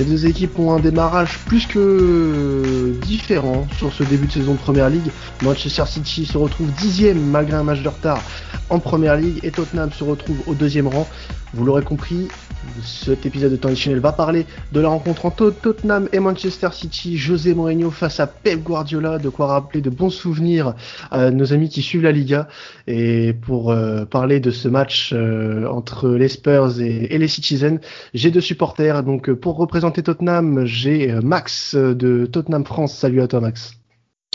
Les deux équipes ont un démarrage plus que différent sur ce début de saison de Première Ligue. Manchester City se retrouve dixième malgré un match de retard en Première Ligue et Tottenham se retrouve au deuxième rang. Vous l'aurez compris, cet épisode de Temps Channel va parler de la rencontre entre Tottenham et Manchester City. José Mourinho face à Pep Guardiola, de quoi rappeler de bons souvenirs à nos amis qui suivent la Liga. Et pour euh, parler de ce match euh, entre les Spurs et, les Citizens, j'ai deux supporters. Donc pour représenter Tottenham, j'ai euh, Max de Tottenham France. Salut à toi Max.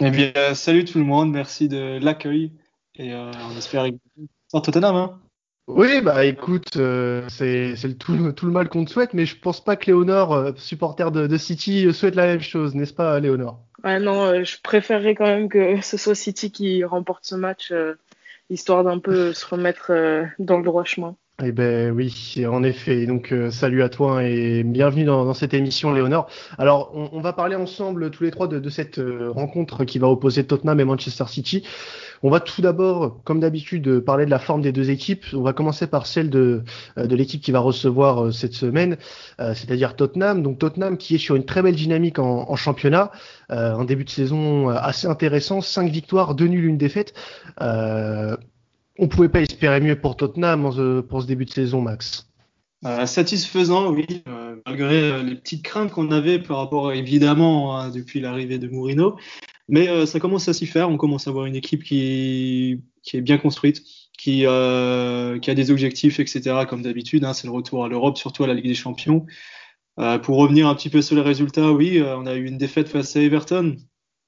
Eh bien, salut tout le monde, merci de l'accueil. Et on espère en Tottenham. Hein. Oui, bah écoute, euh, c'est le tout, tout, le mal qu'on te souhaite, mais je pense pas que Léonore, euh, supporter de, de, City, souhaite la même chose, n'est-ce pas, Léonore? Ouais, non, euh, je préférerais quand même que ce soit City qui remporte ce match, histoire d'un peu se remettre dans le droit chemin. Eh ben oui, en effet. Donc salut à toi et bienvenue dans, dans cette émission, Léonore. Alors on, on, va parler ensemble tous les trois de, de cette rencontre qui va opposer Tottenham et Manchester City. On va tout d'abord, comme d'habitude, parler de la forme des deux équipes. On va commencer par celle de, euh, l'équipe qui va recevoir euh, cette semaine, euh, c'est-à-dire Tottenham. Donc Tottenham qui est sur une très belle dynamique en, championnat, un début de saison assez intéressant, cinq victoires, deux nuls, une défaite. On pouvait pas espérer mieux pour Tottenham pour ce début de saison, Max. satisfaisant, oui, malgré les petites craintes qu'on avait par rapport, évidemment, hein, depuis l'arrivée de Mourinho. Mais euh, ça commence à s'y faire. On commence à avoir une équipe qui, qui est bien construite, qui, euh, qui a des objectifs, etc. Comme d'habitude, hein, c'est le retour à l'Europe, surtout à la Ligue des Champions. Euh, pour revenir un petit peu sur les résultats, oui, on a eu une défaite face à Everton.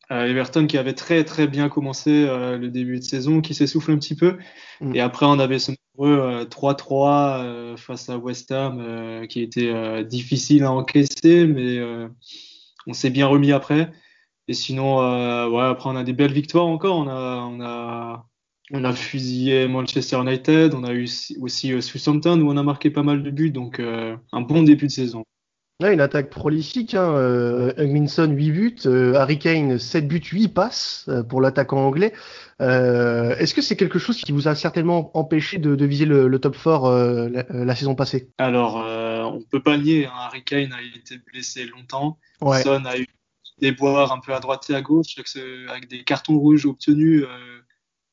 Everton qui avait très très bien commencé le début de saison, qui s'essouffle un petit peu. Mm. Et après, on avait ce nombreux 3-3 face à West Ham, qui était difficile à encaisser, mais on s'est bien remis après. Et sinon, euh, ouais, après, on a des belles victoires encore. On a, on a, on a fusillé Manchester United. On a eu aussi euh, Southampton où on a marqué pas mal de buts. Donc, euh, un bon début de saison. Ouais, une attaque prolifique. Hein. Euh, 8 buts. Euh, Harry Kane, 7 buts, 8 passes euh, pour l'attaquant anglais. Euh, Est-ce que c'est quelque chose qui vous a certainement empêché de, de viser le, le, top 4 la, la, saison passée? Alors, on peut pas nier. Hein. Harry Kane a été blessé longtemps. Ouais. Son a eu déboires un peu à droite et à gauche avec des cartons rouges obtenus. Euh,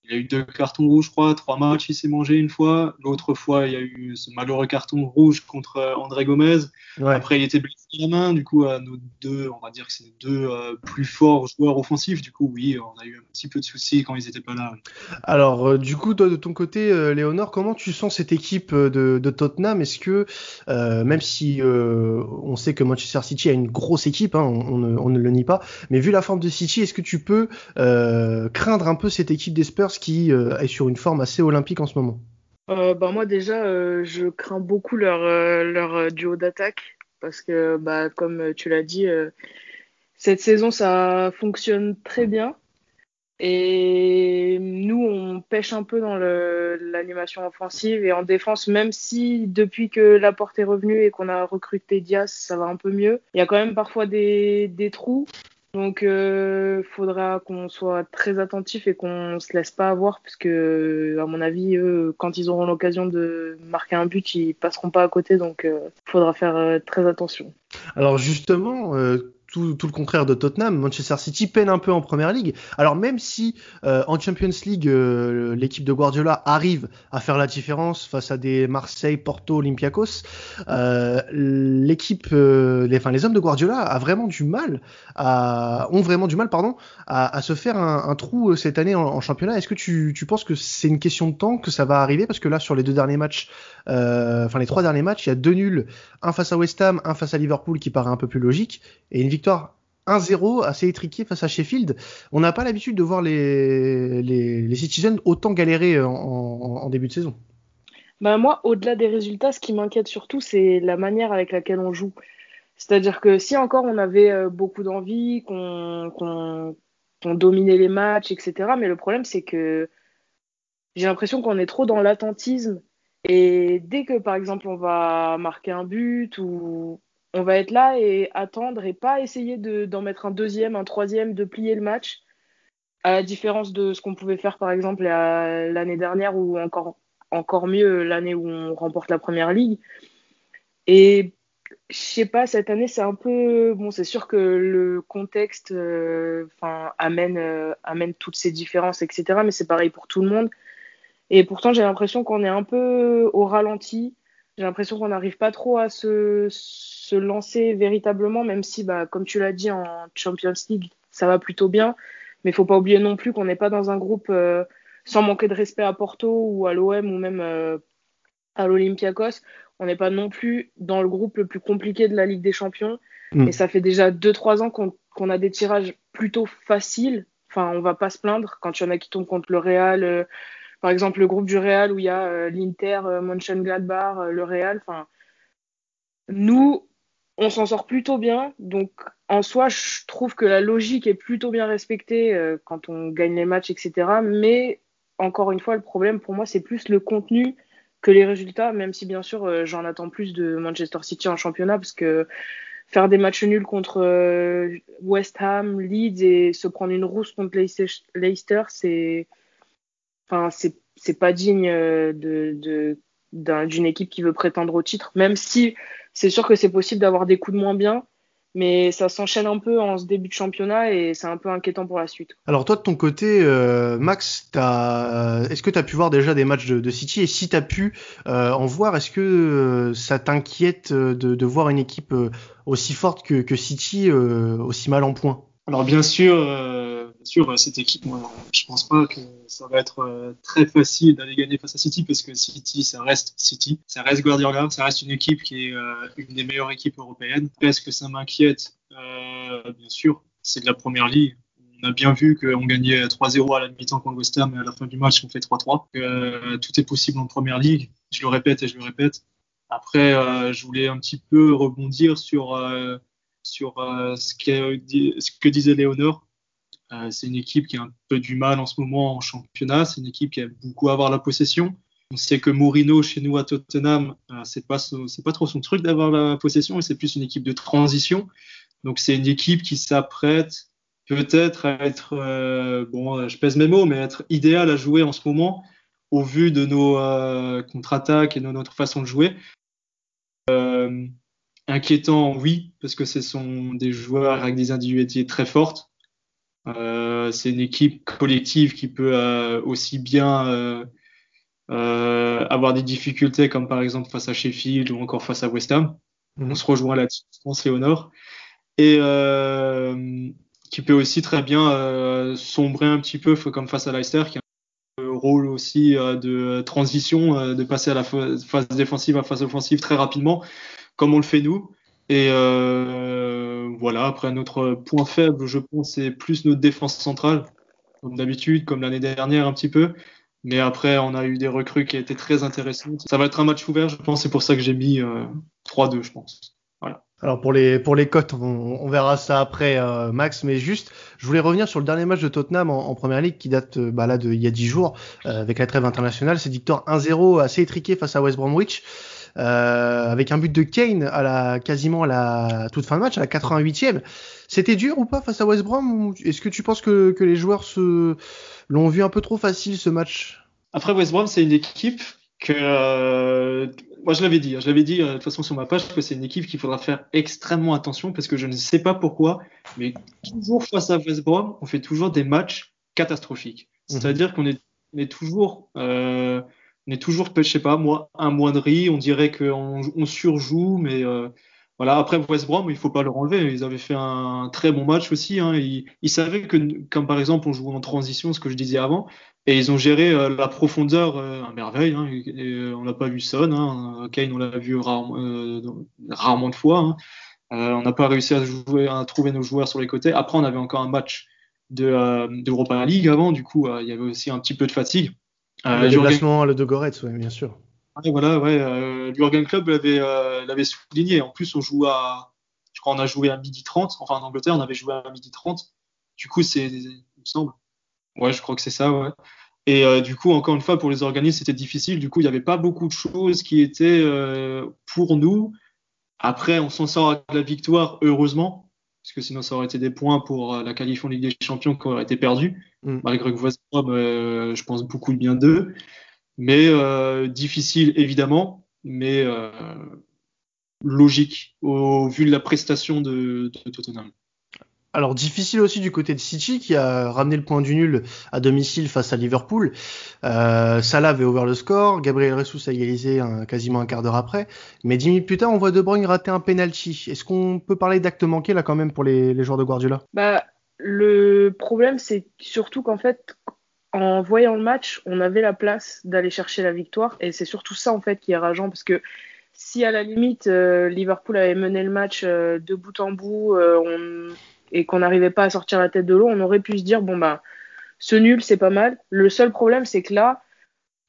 il y a eu deux cartons rouges, je crois, trois matchs, il s'est mangé une fois. L'autre fois, il y a eu ce malheureux carton rouge contre euh, André Gomez. Ouais. Après, il était blessé à la main. Du coup, à nos deux, on va dire que c'est deux euh, plus forts joueurs offensifs. Du coup, oui, on a eu un petit peu de soucis quand ils n'étaient pas là. Alors, euh, du coup, toi, de ton côté, euh, Léonore, comment tu sens cette équipe de, de Tottenham? Est-ce que, même si on sait que Manchester City a une grosse équipe, hein, on, on, ne, on, ne, le nie pas, mais vu la forme de City, est-ce que tu peux craindre un peu cette équipe des Spurs qui euh, est sur une forme assez olympique en ce moment euh, bah moi déjà, euh, je crains beaucoup leur, leur duo d'attaque parce que, bah, comme tu l'as dit, cette saison ça fonctionne très bien. Et nous, on pêche un peu dans l'animation offensive et en défense, même si depuis que la porte est revenue et qu'on a recruté Diaz, ça va un peu mieux. Il y a quand même parfois des trous. Donc, il euh, faudra qu'on soit très attentif et qu'on se laisse pas avoir, puisque, à mon avis, eux, quand ils auront l'occasion de marquer un but, ils passeront pas à côté. Donc, il euh, faudra faire euh, très attention. Alors, justement, euh, tout, le contraire de Tottenham. Manchester City peine un peu en première ligue. Alors même si euh, en Champions League euh, l'équipe de Guardiola arrive à faire la différence face à des Marseille, Porto, Olympiakos, euh, l'équipe, les, enfin les hommes de Guardiola ont vraiment du mal, pardon, à, se faire un, trou cette année en, championnat. Est-ce que tu, tu penses que c'est une question de temps que ça va arriver? Parce que là sur les deux derniers matchs, enfin les trois derniers matchs, il y a deux nuls, un face à West Ham, un face à Liverpool qui paraît un peu plus logique et une victoire victoire 1-0 assez étriquée face à Sheffield. On n'a pas l'habitude de voir les, les, Citizens autant galérer en, en, en début de saison. Bah moi, au-delà des résultats, ce qui m'inquiète surtout, c'est la manière avec laquelle on joue. C'est-à-dire que si encore on avait euh, beaucoup d'envie, qu'on qu qu dominait les matchs, etc. Mais le problème, c'est que j'ai l'impression qu'on est trop dans l'attentisme. Et dès que, par exemple, on va marquer un but ou on va être là et attendre et pas essayer d'en de, mettre un deuxième, un troisième, de plier le match, à la différence de ce qu'on pouvait faire par exemple l'année dernière ou encore, encore mieux l'année où on remporte la première ligue. Et je sais pas, cette année, c'est un peu. Bon, c'est sûr que le contexte euh, amène, euh, amène toutes ces différences, etc. Mais c'est pareil pour tout le monde. Et pourtant, j'ai l'impression qu'on est un peu au ralenti. J'ai l'impression qu'on n'arrive pas trop à se, se lancer véritablement, même si, bah, comme tu l'as dit, en Champions League, ça va plutôt bien. Mais il faut pas oublier non plus qu'on n'est pas dans un groupe euh, sans manquer de respect à Porto ou à l'OM ou même à l'Olympiakos on n'est pas non plus dans le groupe le plus compliqué de la Ligue des Champions. Mm. Et ça fait déjà 2-3 ans qu'on a des tirages plutôt faciles. Enfin, on va pas se plaindre quand il y en a qui tombent contre le Real. Euh, par exemple, le groupe du Real où il y a euh, l'Inter, euh, Mönchengladbach, le Real. Enfin, nous, on s'en sort plutôt bien. Donc, en soi, je trouve que la logique est plutôt bien respectée quand on gagne les matchs, etc. Mais encore une fois, le problème pour moi, c'est plus le contenu que les résultats, même si bien sûr euh, j'en attends plus de Manchester City en championnat, parce que faire des matchs nuls contre euh, West Ham, Leeds et se prendre une rousse contre Leicester, c'est enfin c'est pas digne euh, de d'une équipe qui veut prétendre au titre, même si c'est sûr que c'est possible d'avoir des coups de moins bien, mais ça s'enchaîne un peu en ce début de championnat et c'est un peu inquiétant pour la suite. Alors toi de ton côté, euh, Max, est-ce que tu as pu voir déjà des matchs de, City? Et si tu as pu euh, en voir, est-ce que euh, ça t'inquiète de, de, voir une équipe aussi forte que, que City aussi mal en point? Alors bien sûr, sûr cette équipe, moi je pense pas que ça va être très facile d'aller gagner face à City parce que City, ça reste City, ça reste Guardiola, ça reste une équipe qui est une des meilleures équipes européennes. Est-ce que ça m'inquiète? Bien sûr, c'est de la première ligue on a bien vu qu'on gagnait 3-0 à la mi-temps contre West Ham et à la fin du match on fait 3-3. Euh, tout est possible en première ligue. Je le répète et je le répète. Après, euh, je voulais un petit peu rebondir sur, euh, ce, ce, que disait Léonore. C'est une équipe qui a un peu du mal en ce moment en championnat. C'est une équipe qui aime beaucoup avoir la possession. On sait que Mourinho, chez nous à Tottenham, c'est pas, c'est pas trop son truc d'avoir la possession, c'est plus une équipe de transition. Donc c'est une équipe qui s'apprête peut-être être, euh, bon, je pèse mes mots, mais être idéal à jouer en ce moment au vu de nos euh, contre-attaques et de notre façon de jouer. Euh, inquiétant, oui, parce que ce sont des joueurs avec des individualités très fortes. C'est une équipe collective qui peut aussi bien avoir des difficultés, comme par exemple face à Sheffield ou encore face à West Ham. Mhm. On se rejoint là-dessus, je pense, Léonore. Et qui peut aussi très bien euh, sombrer un petit peu comme face à Leicester, qui a un rôle aussi euh, de transition, euh, de passer à la phase défensive à la phase offensive très rapidement, comme on le fait nous. Et voilà, après notre point faible, je pense, c'est plus notre défense centrale, comme d'habitude, comme l'année dernière un petit peu. Mais après, on a eu des recrues qui étaient très intéressantes. Ça va être un match ouvert, je pense. C'est pour ça que j'ai mis 3-2, je pense. Voilà. Alors pour les pour les cotes, on, verra ça après, euh, Max. Mais juste, je voulais revenir sur le dernier match de Tottenham en, première ligue qui date euh, bah, là de il y a 10 jours euh, avec la trêve internationale. C'est victoire 1-0 assez étriqué face à West Bromwich. Avec un but de Kane à la quasiment à la toute fin de match à la 88e. C'était dur ou pas face à West Brom Est-ce que tu penses que, que les joueurs se l'ont vu un peu trop facile ce match? Après West Brom, c'est une équipe que moi je l'avais dit, hein, je l'avais dit euh, de toute façon sur ma page que c'est une équipe qu'il faudra faire extrêmement attention parce que je ne sais pas pourquoi, mais toujours face à West Brom, on fait toujours des matchs catastrophiques. Mhm. C'est-à-dire qu'on est, on est toujours, euh, on est toujours, je sais pas moi, un moindrie, on dirait qu'on on surjoue, mais euh, voilà. Après West Brom, il faut pas leur enlever. Ils avaient fait un très bon match aussi. Hein. Ils, savaient que, comme par exemple, on joue en transition, ce que je disais avant, et ils ont géré euh, la profondeur euh, à merveille. Hein, on n'a pas vu Son. Hein, Kane, on l'a vu rarement, de fois. On n'a pas réussi à, jouer, à trouver nos joueurs sur les côtés. Après, on avait encore un match de d'Europa League avant. Du coup, il y avait aussi un petit peu de fatigue. Le déplacement le de Goretz, oui, bien sûr. voilà, ouais. L'Urgen Club l'avait souligné. En plus, on joue à, je crois, on a joué à midi 30. Enfin, en Angleterre, on avait joué à midi 30. Du coup, c'est, il me semble, Ouais, je crois que c'est ça, ouais. Et euh, du coup, encore une fois, pour les organismes, c'était difficile. Du coup, il n'y avait pas beaucoup de choses qui étaient euh, pour nous. Après, on s'en sort avec la victoire, heureusement, parce que sinon, ça aurait été des points pour euh, la qualif en Ligue des Champions qui aurait été perdue, mm. malgré que West je pense beaucoup de bien d'eux. Mais difficile, évidemment. Mais logique au vu de la prestation de, de Tottenham. Alors difficile aussi du côté de City qui a ramené le point du nul à domicile face à Liverpool. Euh, Salah avait ouvert le score, Gabriel Jesus a égalisé quasiment un quart d'heure après, mais dix minutes plus tard on voit De Bruyne rater un penalty. Est-ce qu'on peut parler d'acte manqué là quand même pour les, joueurs de Guardiola? Bah le problème c'est surtout qu'en fait en voyant le match on avait la place d'aller chercher la victoire et c'est surtout ça en fait qui est rageant parce que si à la limite euh, Liverpool avait mené le match euh, de bout en bout, on et qu'on n'arrivait pas à sortir la tête de l'eau, on aurait pu se dire bon bah ce nul c'est pas mal. Le seul problème c'est que là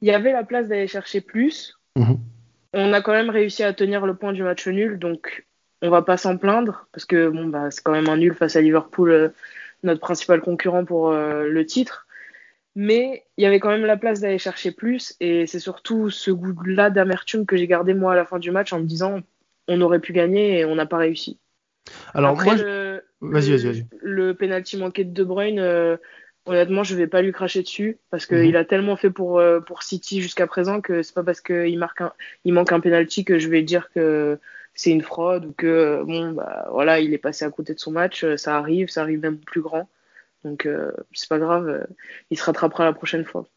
il y avait la place d'aller chercher plus. Mhm. On a quand même réussi à tenir le point du match nul, donc on va pas s'en plaindre parce que bon bah c'est quand même un nul face à Liverpool, euh, notre principal concurrent pour euh, le titre. Mais il y avait quand même la place d'aller chercher plus et c'est surtout ce goût-là d'amertume que j'ai gardé moi à la fin du match en me disant on aurait pu gagner et on n'a pas réussi. Alors Après, moi, le, vas-y, vas-y, vas-y. le penalty manqué de De Bruyne, euh, honnêtement, je vais pas lui cracher dessus parce Mhm. qu'il a tellement fait pour euh, pour City jusqu'à présent que c'est pas parce qu'il marque un, il manque un penalty que je vais dire que c'est une fraude ou que euh, bon bah voilà, il est passé à côté de son match, ça arrive, ça arrive même plus grand. Donc euh, c'est pas grave, il se rattrapera la prochaine fois.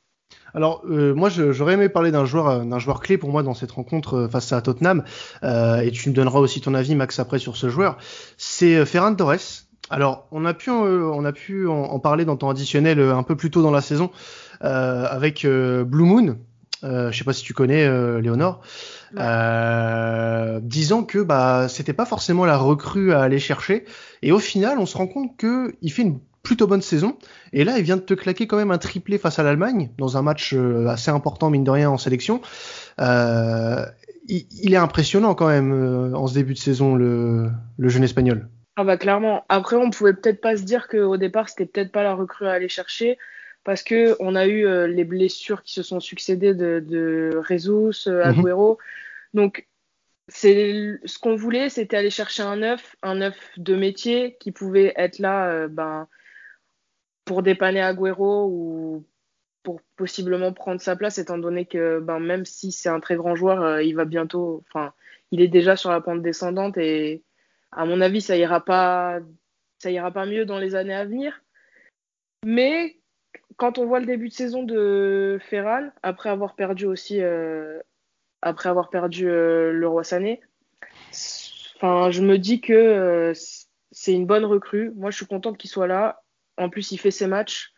Alors euh, moi j'aurais aimé parler d'un joueur euh, d'un joueur clé pour moi dans cette rencontre euh, face à Tottenham euh, et tu me donneras aussi ton avis Max après sur ce joueur. C'est euh, Ferran Torres. Alors on a pu on a pu en, en parler dans ton additionnel un peu plus tôt dans la saison euh, avec euh, Blue Moon. Euh, je sais pas si tu connais euh, Léonore, euh, disant que bah c'était pas forcément la recrue à aller chercher et au final on se rend compte que il fait une plutôt bonne saison et là il vient de te claquer quand même un triplé face à l'Allemagne dans un match euh, assez important mine de rien en sélection. Euh, il, il est impressionnant quand même euh, en ce début de saison le, le jeune espagnol. Ah bah clairement. Après, on pouvait peut-être pas se dire qu'au départ, c'était peut-être pas la recrue à aller chercher parce que on a eu euh, les blessures qui se sont succédées de, de euh, Mhm. Agüero. Donc, c'est ce qu'on voulait, c'était aller chercher un neuf, un neuf de métier qui pouvait être là euh, ben, pour dépanner Agüero ou pour possiblement prendre sa place, étant donné que ben, même si c'est un très grand joueur, euh, il va bientôt, enfin, il est déjà sur la pente descendante et à mon avis, ça ira pas, ça ira pas mieux dans les années à venir. Mais quand on voit le début de saison de Ferran, après avoir perdu aussi, euh, après avoir perdu euh, le Roi Sané, enfin, je me dis que c'est une bonne recrue. Moi, je suis contente qu'il soit là. En plus, il fait ses matchs.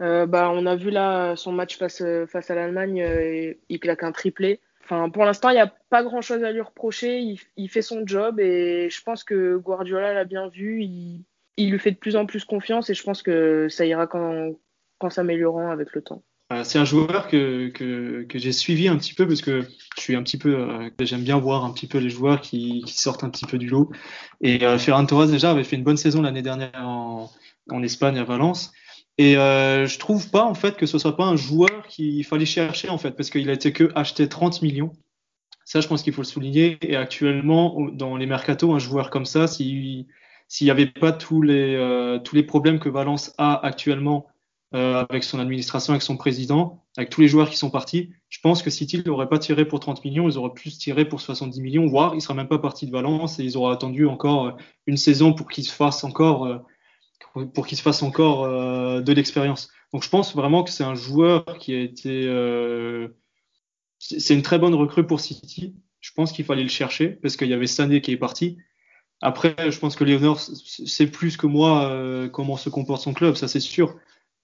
Euh, bah, on a vu là son match face, face à l'Allemagne, euh, il claque un triplé. Enfin, pour l'instant, il n'y a pas grand chose à lui reprocher. Il, fait son job et je pense que Guardiola l'a bien vu. Il, lui fait de plus en plus confiance et je pense que ça ira qu'en qu s'améliorant avec le temps. Euh, c'est un joueur que, que, que j'ai suivi un petit peu parce que je suis un petit peu, euh, j'aime bien voir un petit peu les joueurs qui, qui sortent un petit peu du lot. Et euh, Ferran Torres déjà avait fait une bonne saison l'année dernière en, en Espagne à Valence. Et euh, je trouve pas en fait que ce soit pas un joueur qu'il fallait chercher en fait parce qu'il a été que acheté 30 millions. Ça, je pense qu'il faut le souligner. Et actuellement, dans les mercatos, un joueur comme ça, s'il s'il n'y avait pas tous les euh, tous les problèmes que Valence a actuellement euh, avec son administration, avec son président, avec tous les joueurs qui sont partis, je pense que City n'aurait pas tiré pour 30 millions, ils auraient plus tiré pour 70 millions, voire il sera même pas parti de Valence et ils auraient attendu encore une saison pour qu'il se fasse encore euh, pour qu'il se fasse encore euh, de l'expérience. Donc je pense vraiment que c'est un joueur qui a été euh, c'est une très bonne recrue pour City. Je pense qu'il fallait le chercher parce qu'il y avait Sané qui est parti. Après, je pense que Léonore sait plus que moi euh, comment se comporte son club, ça c'est sûr.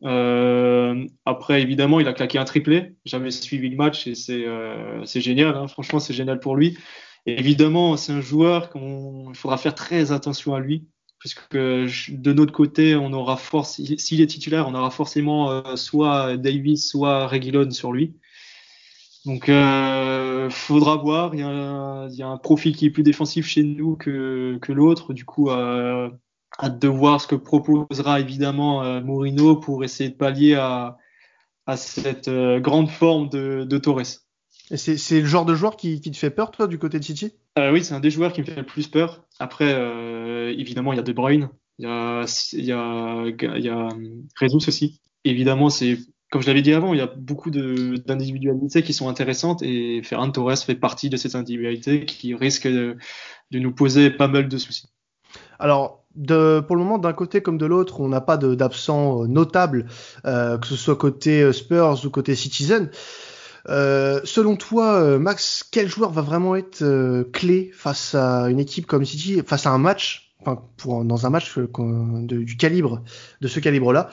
Après, évidemment, il a claqué un triplé. J'avais suivi le match et c'est génial. Hein. Franchement, c'est génial pour lui. Évidemment, c'est un joueur qu'il faudra faire très attention à lui puisque de notre côté, on aura force, s'il est titulaire, on aura forcément euh, soit Davis, soit Reguilon sur lui. Donc, euh, faudra voir. Il y, a un, il y, a un profil qui est plus défensif chez nous que, que l'autre. Du coup, euh, hâte de voir ce que proposera évidemment euh, Mourinho pour essayer de pallier à, à cette euh, grande forme de, de Torres. Et c'est le genre de joueur qui, qui, te fait peur, toi, du côté de City? Euh, Oui, c'est un des joueurs qui me fait le plus peur. Après, euh, évidemment, il y a De Bruyne, il y a, il y a, il y a Jesus aussi. Évidemment, c'est comme je l'avais dit avant, il y a beaucoup d'individualités qui sont intéressantes et Ferran Torres fait partie de ces individualités qui risquent de, nous poser pas mal de soucis. Alors, de, pour le moment, d'un côté comme de l'autre, on n'a pas d'absent notable, euh, que ce soit côté euh, Spurs ou côté Citizen. Euh, selon toi, euh, Max, quel joueur va vraiment être euh, clé face à une équipe comme City, face à un match, dans un match de, du calibre, de ce calibre-là,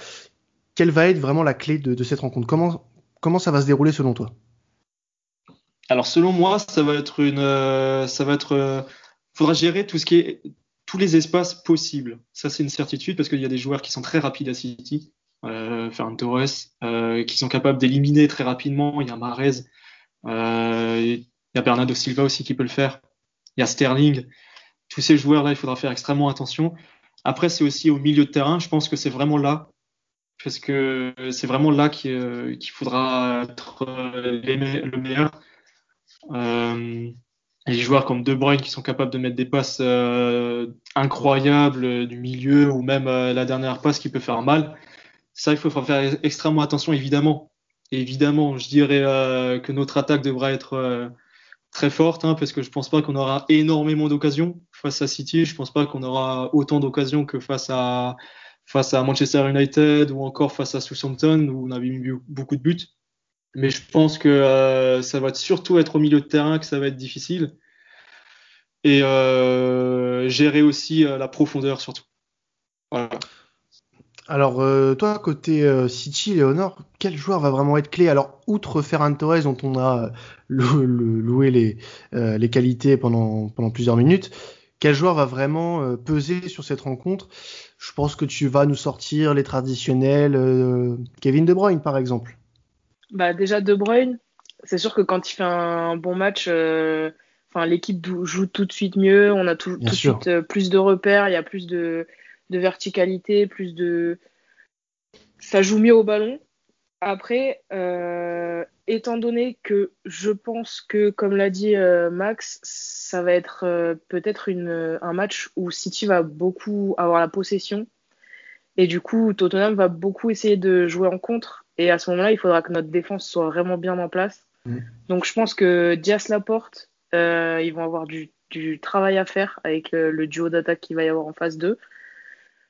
quelle va être vraiment la clé de, cette rencontre? Comment, ça va se dérouler selon toi? Alors selon moi, ça va être une, être, faudra gérer tous les espaces possibles. Ça c'est une certitude parce qu'il y a des joueurs qui sont très rapides à City euh, Ferran Torres, euh, qui sont capables d'éliminer très rapidement. Il y a Marez, euh, il y a Bernardo Silva aussi qui peut le faire. Il y a Sterling. Tous ces joueurs-là, il faudra faire extrêmement attention. Après, c'est aussi au milieu de terrain. Je pense que c'est vraiment là, parce que c'est vraiment là qu'il euh, faudra être le meilleur. Les joueurs comme De Bruyne qui sont capables de mettre des passes incroyables du milieu ou même la dernière passe qui peut faire mal. Ça, il faut faire extrêmement attention, évidemment. évidemment, je dirais euh, que notre attaque devra être euh, très forte, hein, parce que je pense pas qu'on aura énormément d'occasions face à City. Je pense pas qu'on aura autant d'occasions que face à face à Manchester United ou encore face à Southampton où on avait mis beaucoup de buts. Mais je pense que euh, ça va surtout être au milieu de terrain que ça va être difficile. Et euh, gérer aussi euh, la profondeur surtout. Voilà. Alors, euh, toi, côté euh, City, Léonore, quel joueur va vraiment être clé? Alors, outre Ferran Torres, dont on a euh, loué les, euh, les qualités pendant, pendant plusieurs minutes, quel joueur va vraiment euh, peser sur cette rencontre? Je pense que tu vas nous sortir les traditionnels euh, Kevin De Bruyne, par exemple. Bah, déjà, De Bruyne, c'est sûr que quand il fait un bon match, enfin l'équipe joue tout de suite mieux, on a tout, tout de suite plus de repères, il y a plus de de verticalité, plus de. Ça joue mieux au ballon. Après, euh, étant donné que je pense que, comme l'a dit euh, Max, ça va être euh, peut-être un match où City va beaucoup avoir la possession. Et du coup, Tottenham va beaucoup essayer de jouer en contre. Et à ce moment-là, il faudra que notre défense soit vraiment bien en place. Mmh. Donc je pense que Dias Laporte, ils vont avoir du, du, travail à faire avec le duo d'attaque qu'il va y avoir en phase 2.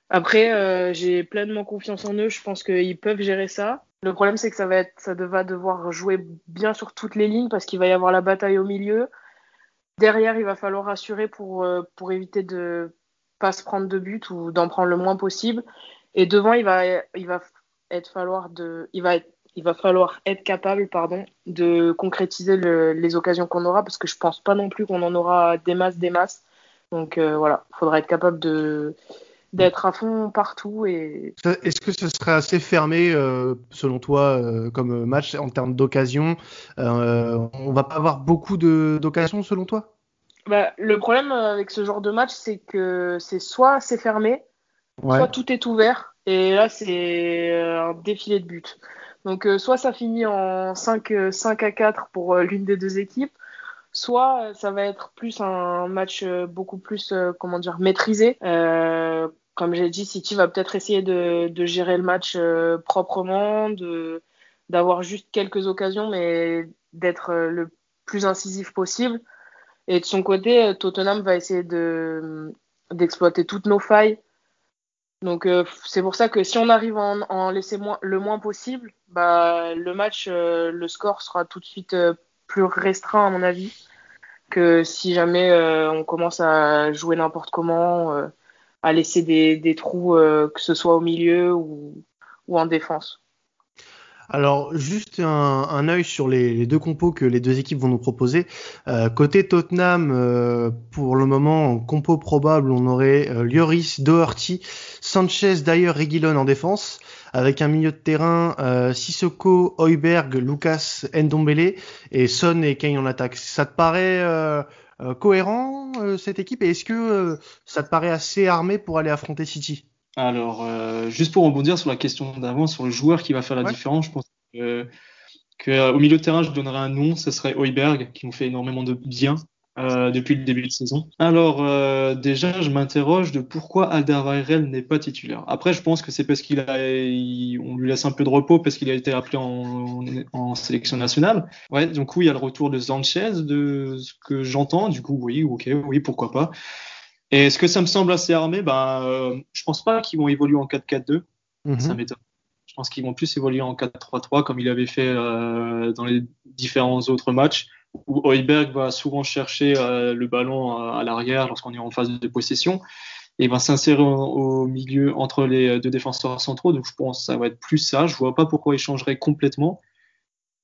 Après, euh, j'ai pleinement confiance en eux. Je pense qu'ils peuvent gérer ça. Le problème, c'est que ça va être, ça va devoir jouer bien sur toutes les lignes parce qu'il va y avoir la bataille au milieu. Derrière, il va falloir assurer pour, euh, pour éviter de pas se prendre de but ou d'en prendre le moins possible. Et devant, il va, il va être falloir de, il va être, il va falloir être capable, pardon, de concrétiser le, les occasions qu'on aura parce que je pense pas non plus qu'on en aura des masses, des masses. Donc euh, voilà, il faudra être capable de, d'être à fond partout. Et... Est-ce que ce serait assez fermé, euh, selon toi, euh, comme match en termes d'occasion euh, On va pas avoir beaucoup d'occasions, selon toi? Bah, Le problème avec ce genre de match, c'est que c'est soit c'est fermé, ouais. soit tout est ouvert. Et là, c'est un défilé de buts. Donc, soit ça finit en 5, 5 à 4 pour l'une des deux équipes, soit ça va être plus un match beaucoup plus, comment dire, maîtrisé. Euh, comme j'ai dit, City va peut-être essayer de, gérer le match euh, proprement, d'avoir juste quelques occasions, mais d'être euh, le plus incisif possible. Et de son côté, euh, Tottenham va essayer de d'exploiter toutes nos failles. Donc c'est pour ça que si on arrive à en, laisser le moins possible, bah, le match, le score sera tout de suite plus restreint à mon avis que si jamais on commence à jouer n'importe comment à laisser des, trous, euh, que ce soit au milieu ou, en défense. Alors, juste un, un œil sur les, deux compos que les deux équipes vont nous proposer. Euh, côté Tottenham, euh, pour le moment, en compo probable, on aurait euh, Doherty, Sanchez, d'ailleurs Reguilon en défense, avec un milieu de terrain Sissoko, Hoiberg, Lucas, Ndombele et Son et Kane en attaque. Ça te paraît cohérent euh, cette équipe et est-ce que euh, ça te paraît assez armé pour aller affronter City? Alors, euh, juste pour rebondir sur la question d'avant, sur le joueur qui va faire la ouais. différence, je pense que, que au milieu de terrain, je donnerais un nom, ce serait Hoiberg, qui nous fait énormément de bien. Euh, depuis le début de saison. Alors euh, déjà, je m'interroge de pourquoi Alderweireld n'est pas titulaire. Après, je pense que c'est parce qu'il a, on lui laisse un peu de repos parce qu'il a été appelé en, en, sélection nationale. Ouais, donc oui, il y a le retour de Sanchez, de ce que j'entends. Du coup, oui, ok, oui, pourquoi pas. Et ce que ça me semble assez armé, ben, euh, je pense pas qu'ils vont évoluer en 4-4-2. Mhm. Ça m'étonne. Je pense qu'ils vont plus évoluer en 4-3-3 comme il avait fait euh, dans les différents autres matchs où Heuberg va souvent chercher euh, le ballon à, l'arrière lorsqu'on est en phase de possession et va s'insérer au, milieu entre les deux défenseurs centraux. Donc je pense que ça va être plus ça. Je vois pas pourquoi il changerait complètement.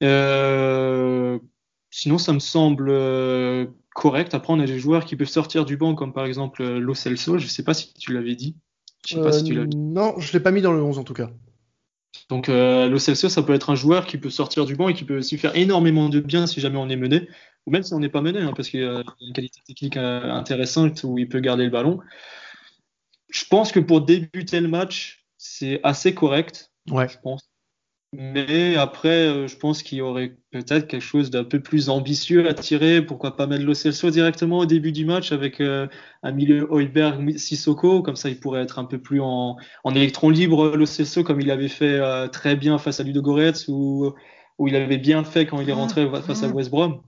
Euh, sinon, ça me semble euh, correct. Après, on a des joueurs qui peuvent sortir du banc, comme par exemple Lo Celso. Je sais pas si tu l'avais dit. Je sais pas si tu l'as Non, je l'ai pas mis dans le 11 en tout cas. Donc euh, Lo Celso, ça peut être un joueur qui peut sortir du banc et qui peut aussi faire énormément de bien si jamais on est mené, ou même si on n'est pas mené, hein, parce qu'il a une qualité technique euh, intéressante où il peut garder le ballon. Je pense que pour débuter le match, c'est assez correct. Ouais. Je pense. Mais après, euh, je pense qu'il y aurait peut-être quelque chose d'un peu plus ambitieux à tirer. Pourquoi pas mettre Lo Celso directement au début du match avec euh, un milieu Hoiberg, Sissoko. Comme ça, il pourrait être un peu plus en, en électron libre, Lo Celso, comme il avait fait euh, très bien face à Ludo Goretz ou où il avait bien fait quand il est rentré face à West Brom.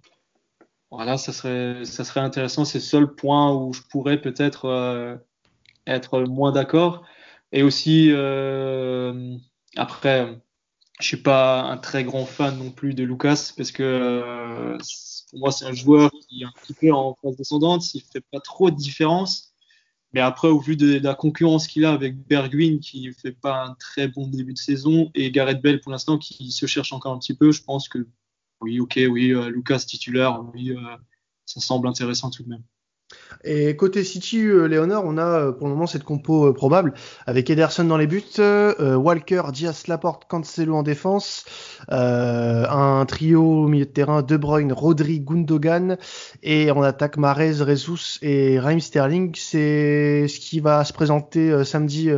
Voilà, ça serait, ça serait intéressant. C'est le seul point où je pourrais peut-être être moins d'accord. Et aussi, après je suis pas un très grand fan non plus de Lucas parce que euh, pour moi c'est un joueur qui est un petit peu en phase descendante, il fait pas trop de différence. Mais après, au vu de, la concurrence qu'il a avec Bergwijn, qui fait pas un très bon début de saison, et Gareth Bell pour l'instant qui se cherche encore un petit peu, je pense que oui, ok, oui, euh, Lucas titulaire, oui, euh, ça semble intéressant tout de même. Et côté City, euh, Léonard, on a euh, pour le moment cette compo euh, probable avec Ederson dans les buts, Walker, Diaz, Laporte, Cancelo en défense, un trio au milieu de terrain De Bruyne, Rodri, Gundogan et on attaque Marez, Rezus et Raheem Sterling. C'est ce qui va se présenter samedi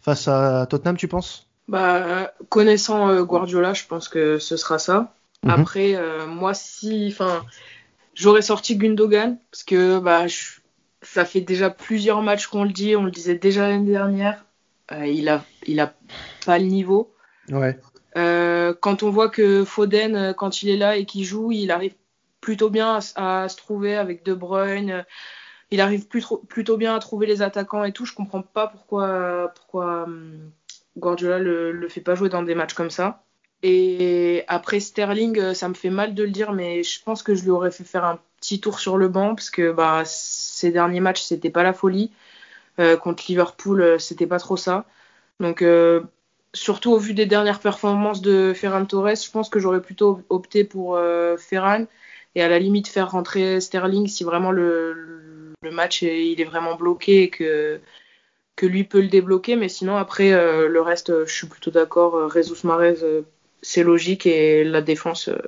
face à Tottenham, tu penses? Bah, connaissant Guardiola, je pense que ce sera ça. Mhm. Après, moi, si, enfin J'aurais sorti Gundogan parce que bah, ça fait déjà plusieurs matchs qu'on le dit, on le disait déjà l'année dernière. Euh, il a, il a pas le niveau. Ouais. Euh, quand on voit que Foden, euh, quand il est là et qu'il joue, il arrive plutôt bien à, se trouver avec De Bruyne. Il arrive plutôt bien à trouver les attaquants et tout. Je comprends pas pourquoi, pourquoi hum, Guardiola le, le fait pas jouer dans des matchs comme ça. Et après Sterling, ça me fait mal de le dire, mais je pense que je lui aurais fait faire un petit tour sur le banc parce que bah, ces derniers matchs, c'était pas la folie. Euh, contre Liverpool, euh, c'était pas trop ça. Donc, surtout au vu des dernières performances de Ferran Torres, je pense que j'aurais plutôt opté pour Ferran et à la limite faire rentrer Sterling si vraiment le, le match est, il est vraiment bloqué et que, que lui peut le débloquer. Mais sinon, après, le reste, je suis plutôt d'accord. Rezus Marez c'est logique et la défense, euh,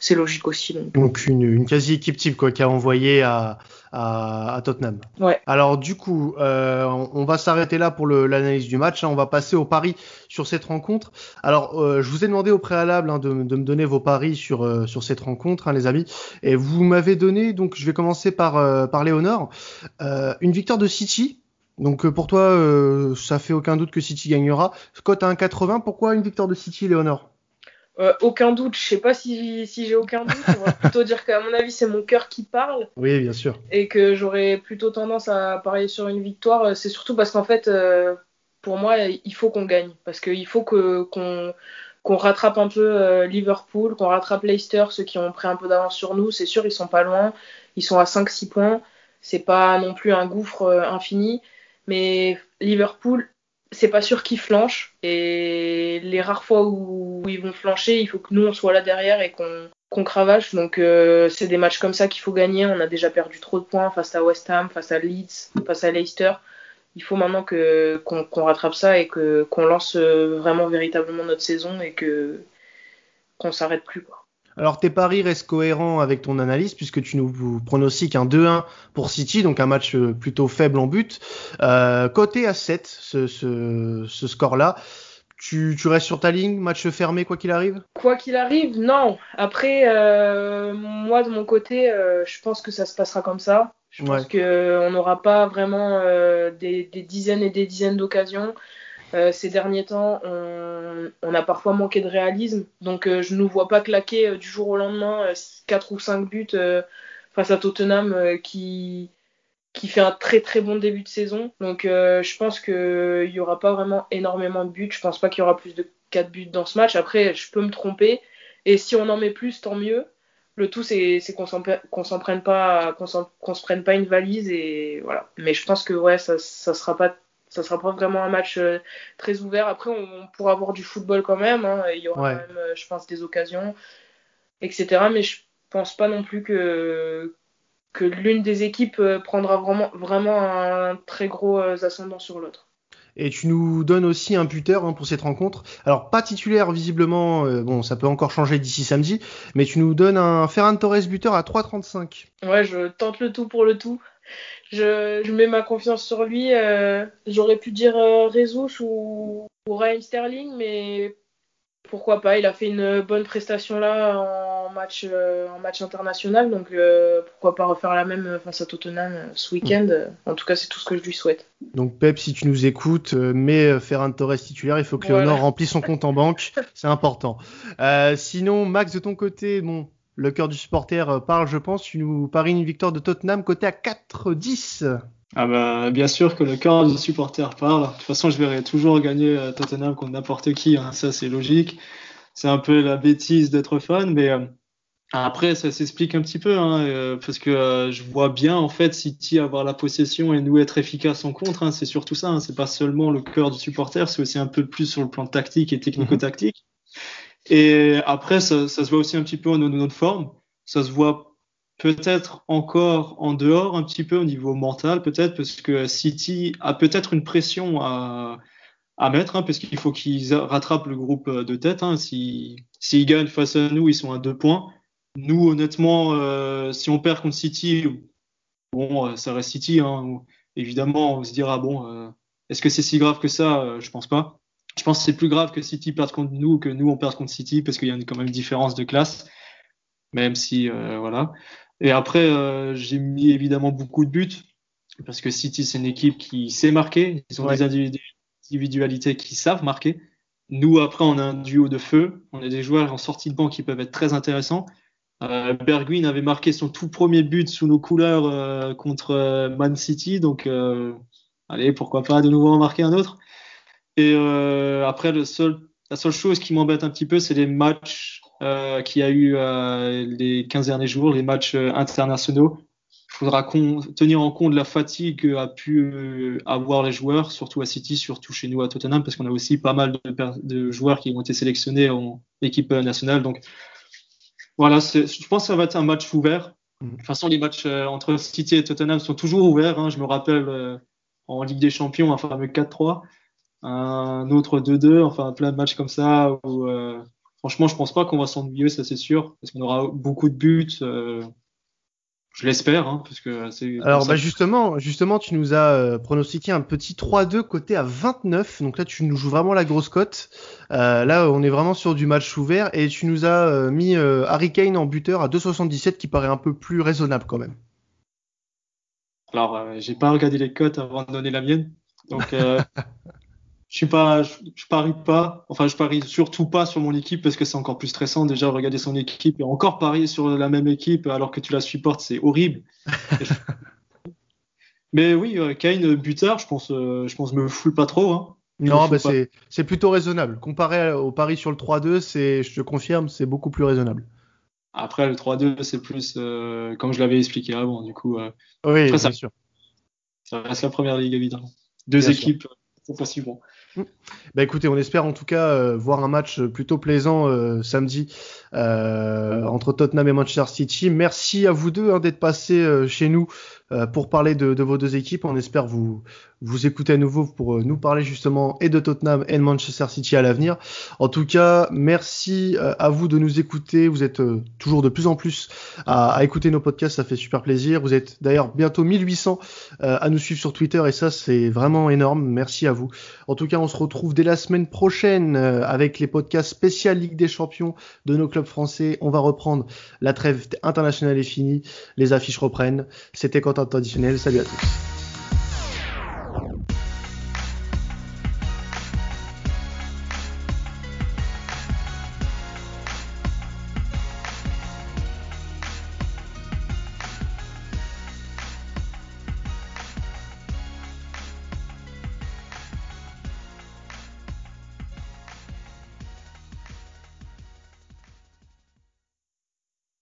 c'est logique aussi. Donc, une, quasi-équipe type quoi, qui a envoyé à, à, Tottenham. Ouais. Alors du coup, euh, on, va s'arrêter là pour l'analyse du match. Hein. On va passer au pari sur cette rencontre. Alors, euh, je vous ai demandé au préalable hein, de, de, me donner vos paris sur, sur cette rencontre, hein, les amis. Et vous m'avez donné, donc je vais commencer par, par Léonore, une victoire de City donc pour toi, ça fait aucun doute que City gagnera. Scott à 1,80, pourquoi une victoire de City, Léonore? Euh, aucun doute, je sais pas si, si j'ai aucun doute. On va plutôt dire qu'à mon avis, c'est mon cœur qui parle. Oui, bien sûr. Et que j'aurais plutôt tendance à parier sur une victoire. Euh, c'est surtout parce qu'en fait, euh, pour moi, il faut qu'on gagne. Parce qu'il faut que, qu'on, rattrape un peu Liverpool, qu'on rattrape Leicester, ceux qui ont pris un peu d'avance sur nous. C'est sûr, ils sont pas loin. Ils sont à 5-6 points. C'est pas non plus un gouffre infini. Mais Liverpool, c'est pas sûr qu'ils flanchent. Et les rares fois où ils vont flancher, il faut que nous, on soit là derrière et qu'on cravache. Donc, euh, c'est des matchs comme ça qu'il faut gagner. On a déjà perdu trop de points face à West Ham, face à Leeds, face à Leicester. Il faut maintenant qu'on, rattrape ça et qu'on lance euh, vraiment véritablement notre saison et qu'on s'arrête plus. Quoi. Alors tes paris restent cohérents avec ton analyse puisque tu nous pronostiques un 2-1 pour City, donc un match euh, plutôt faible en but. Euh, côté à 7, ce, ce, ce score-là, tu, tu, restes sur ta ligne, match fermé quoi qu'il arrive? Quoi qu'il arrive, non. Après, euh, moi de mon côté, euh, je pense que ça se passera comme ça. Je pense qu'on euh, n'aura pas vraiment des, des, dizaines et des dizaines d'occasions. Ces derniers temps, on, a parfois manqué de réalisme. Donc, je ne nous vois pas claquer du jour au lendemain 4 ou 5 buts face à Tottenham qui, qui fait un très très bon début de saison. Donc euh, je pense qu'il n'y aura pas vraiment énormément de buts. Je pense pas qu'il y aura plus de 4 buts dans ce match. Après, je peux me tromper. Et si on en met plus, tant mieux. Le tout, c'est qu'on s'en prenne pas, se prenne pas une valise et voilà. Mais je pense que ouais, ça, ça sera pas, ça sera pas vraiment un match euh, très ouvert. Après, on, pourra avoir du football quand même. Hein. Il y aura même, euh, je pense, des occasions, etc. Mais je pense pas non plus que que l'une des équipes euh, prendra vraiment, vraiment un très gros ascendant sur l'autre. Et tu nous donnes aussi un buteur hein, pour cette rencontre. Alors pas titulaire visiblement, euh, bon ça peut encore changer d'ici samedi, mais tu nous donnes un Ferran Torres buteur à 3,35. Ouais, je tente le tout pour le tout. Je, je mets ma confiance sur lui. J'aurais pu dire euh, ou, ou Ryan Sterling, mais pourquoi pas. Il a fait une bonne prestation là en match, euh, en match international, donc euh, pourquoi pas refaire la même face à Tottenham euh, ce week-end. En tout cas, c'est tout ce que je lui souhaite. Donc Pep, si tu nous écoutes, mets Ferran Torres titulaire. Il faut que Léonore remplisse son compte en banque, c'est important. sinon, Max, de ton côté, bon, le cœur du supporter parle, je pense. Tu nous paries une victoire de Tottenham côté à 4-10. Ah bah, bien sûr que le cœur du supporter parle. De toute façon, je verrai toujours gagner euh, Tottenham contre n'importe qui. Hein. Ça, c'est logique. C'est un peu la bêtise d'être fan, mais euh, après, ça s'explique un petit peu, hein, euh, parce que je vois bien en fait City avoir la possession et nous être efficaces en contre. Hein. c'est surtout ça. C'est pas seulement le cœur du supporter, c'est aussi un peu plus sur le plan tactique et technico-tactique. Et après, ça, ça, se voit aussi un petit peu en notre forme. Ça se voit peut-être encore en dehors un petit peu au niveau mental, peut-être parce que City a peut-être une pression à, à mettre, hein, parce qu'il faut qu'ils rattrapent le groupe de tête. Hein. S'ils si, gagnent face à nous, ils sont à deux points. Nous, honnêtement, euh, si on perd contre City, bon, euh, ça reste City. Hein. Évidemment, on se dira, bon, euh, est-ce que c'est si grave que ça? Euh, Je pense pas. Je pense que c'est plus grave que City perde contre nous que nous on perd contre City, parce qu'il y a quand même une différence de classe, même si, euh, voilà. Et après, euh, j'ai mis évidemment beaucoup de buts parce que City, c'est une équipe qui sait marquer. Ils ont des individualités qui savent marquer. Nous, après, on a un duo de feu. On a des joueurs en sortie de banc qui peuvent être très intéressants. Euh, Bergwijn avait marqué son tout premier but sous nos couleurs euh, contre euh, Man City. Donc, euh, allez, pourquoi pas de nouveau en marquer un autre? Et après, le seul, la seule chose qui m'embête un petit peu, c'est les matchs euh, qui a eu euh, les 15 derniers jours, les matchs euh, internationaux. Il faudra tenir en compte la fatigue qu'a pu avoir les joueurs, surtout à City, surtout chez nous à Tottenham, parce qu'on a aussi pas mal de, joueurs qui ont été sélectionnés en équipe nationale. Donc voilà, je pense que ça va être un match ouvert. De toute façon, les matchs entre City et Tottenham sont toujours ouverts. Hein. Je me rappelle en Ligue des Champions, un fameux 4-3, un autre 2-2, enfin plein de matchs comme ça où franchement, je pense pas qu'on va s'ennuyer, ça c'est sûr, parce qu'on aura beaucoup de buts. Euh, je l'espère, hein, parce que c'est. Alors, bah justement, justement, tu nous as euh, pronostiqué un petit 3-2 côté à 29. Donc là, tu nous joues vraiment la grosse cote. Euh, là, on est vraiment sur du match ouvert et tu nous as euh, mis Harry Kane en buteur à 2,77 qui paraît un peu plus raisonnable quand même. Alors, j'ai pas regardé les cotes avant de donner la mienne, donc je pas, je, parie pas, enfin je parie surtout pas sur mon équipe parce que c'est encore plus stressant déjà regarder son équipe et encore parier sur la même équipe alors que tu la supportes, c'est horrible. Mais oui, euh, Kane buteur, je pense, euh, je pense me foule pas trop. Hein. Non, bah c'est, plutôt raisonnable. Comparé au pari sur le 3-2, c'est, je te confirme, c'est beaucoup plus raisonnable. Après, le 3-2, c'est plus euh, comme je l'avais expliqué avant, du coup. Euh, oui, après, bien ça, sûr. Ça reste la première ligue, évidemment. Deux équipes, c'est possible. Bah écoutez, on espère en tout cas euh, voir un match plutôt plaisant euh, samedi euh, entre Tottenham et Manchester City. Merci à vous deux hein, d'être passés chez nous pour parler de, vos deux équipes. On espère vous vous écouter à nouveau pour nous parler justement et de Tottenham et de Manchester City à l'avenir. En tout cas, merci à vous de nous écouter. Vous êtes toujours de plus en plus à, à, écouter nos podcasts, ça fait super plaisir. Vous êtes d'ailleurs bientôt 1800 à nous suivre sur Twitter et ça c'est vraiment énorme. Merci à vous. En tout cas, on se retrouve dès la semaine prochaine euh, avec les podcasts spécial Ligue des Champions de nos clubs français. On va reprendre. La trêve internationale est finie. Les affiches reprennent. C'était Quentin Traditionnel. Salut à tous.